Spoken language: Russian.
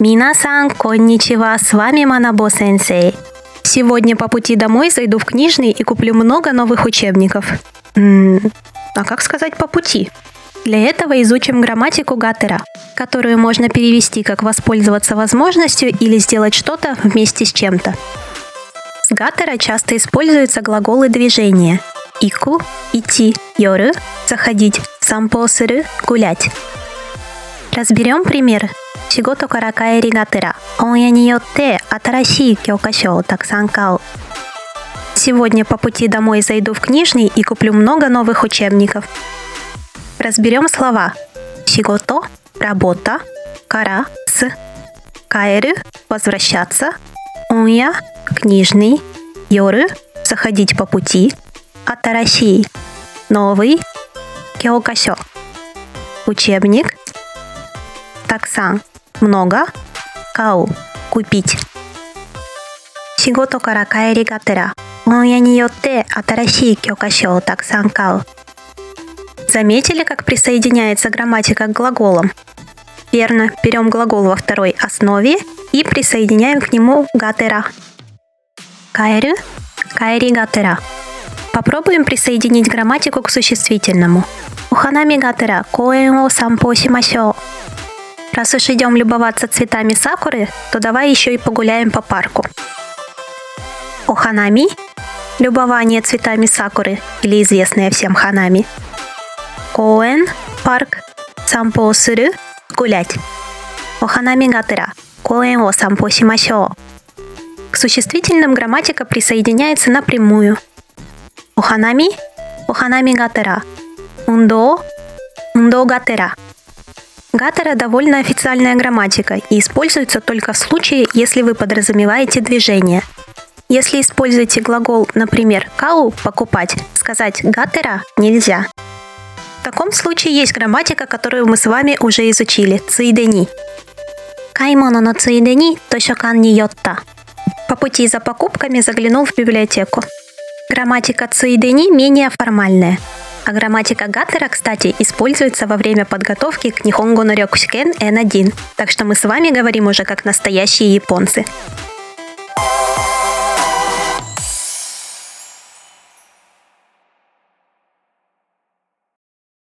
Минасан, конничева, с вами Манабо Сенсей. Сегодня по пути домой зайду в книжный и куплю много новых учебников. М а как сказать по пути? Для этого изучим грамматику Гаттера, которую можно перевести как воспользоваться возможностью или сделать что-то вместе с чем-то. С Гаттера часто используются глаголы движения. Ику – идти, йору – заходить, сампосыры – гулять. Разберем пример 仕事から帰りがてら本屋によって新しい教科書をたくさん買う Сегодня по пути домой зайду в книжный и куплю много новых учебников. Разберем слова. Шигото – работа, кара – с, каэры – возвращаться, онья – книжный, йоры – заходить по пути, атараши – новый, кёкашо – учебник, таксан много, кау – купить. 仕事から帰りがてら本屋によって新しい教科書をたくさん買う Заметили, как присоединяется грамматика к глаголам? Верно, берем глагол во второй основе и присоединяем к нему гатера. Кайрю, кайри гатера. Попробуем присоединить грамматику к существительному. Уханами гатера, коэн о сампо симасё. Раз уж идем любоваться цветами сакуры, то давай еще и погуляем по парку. Оханами – любование цветами сакуры или известное всем ханами. Коэн – парк, сампо сыры – гулять. Оханами гатера – коэн о сампо симашо. К существительным грамматика присоединяется напрямую. Оханами – оханами гатера. Ундо – ундо гатера – Гатера довольно официальная грамматика и используется только в случае, если вы подразумеваете движение. Если используете глагол, например, кау – покупать, сказать гатера нельзя. В таком случае есть грамматика, которую мы с вами уже изучили – цуидени. Каймоно но цуидени тошокан не йотта. По пути за покупками заглянул в библиотеку. Грамматика цуидени менее формальная – а грамматика Гаттера, кстати, используется во время подготовки к Нихонго Норёкусикен N1, так что мы с вами говорим уже как настоящие японцы.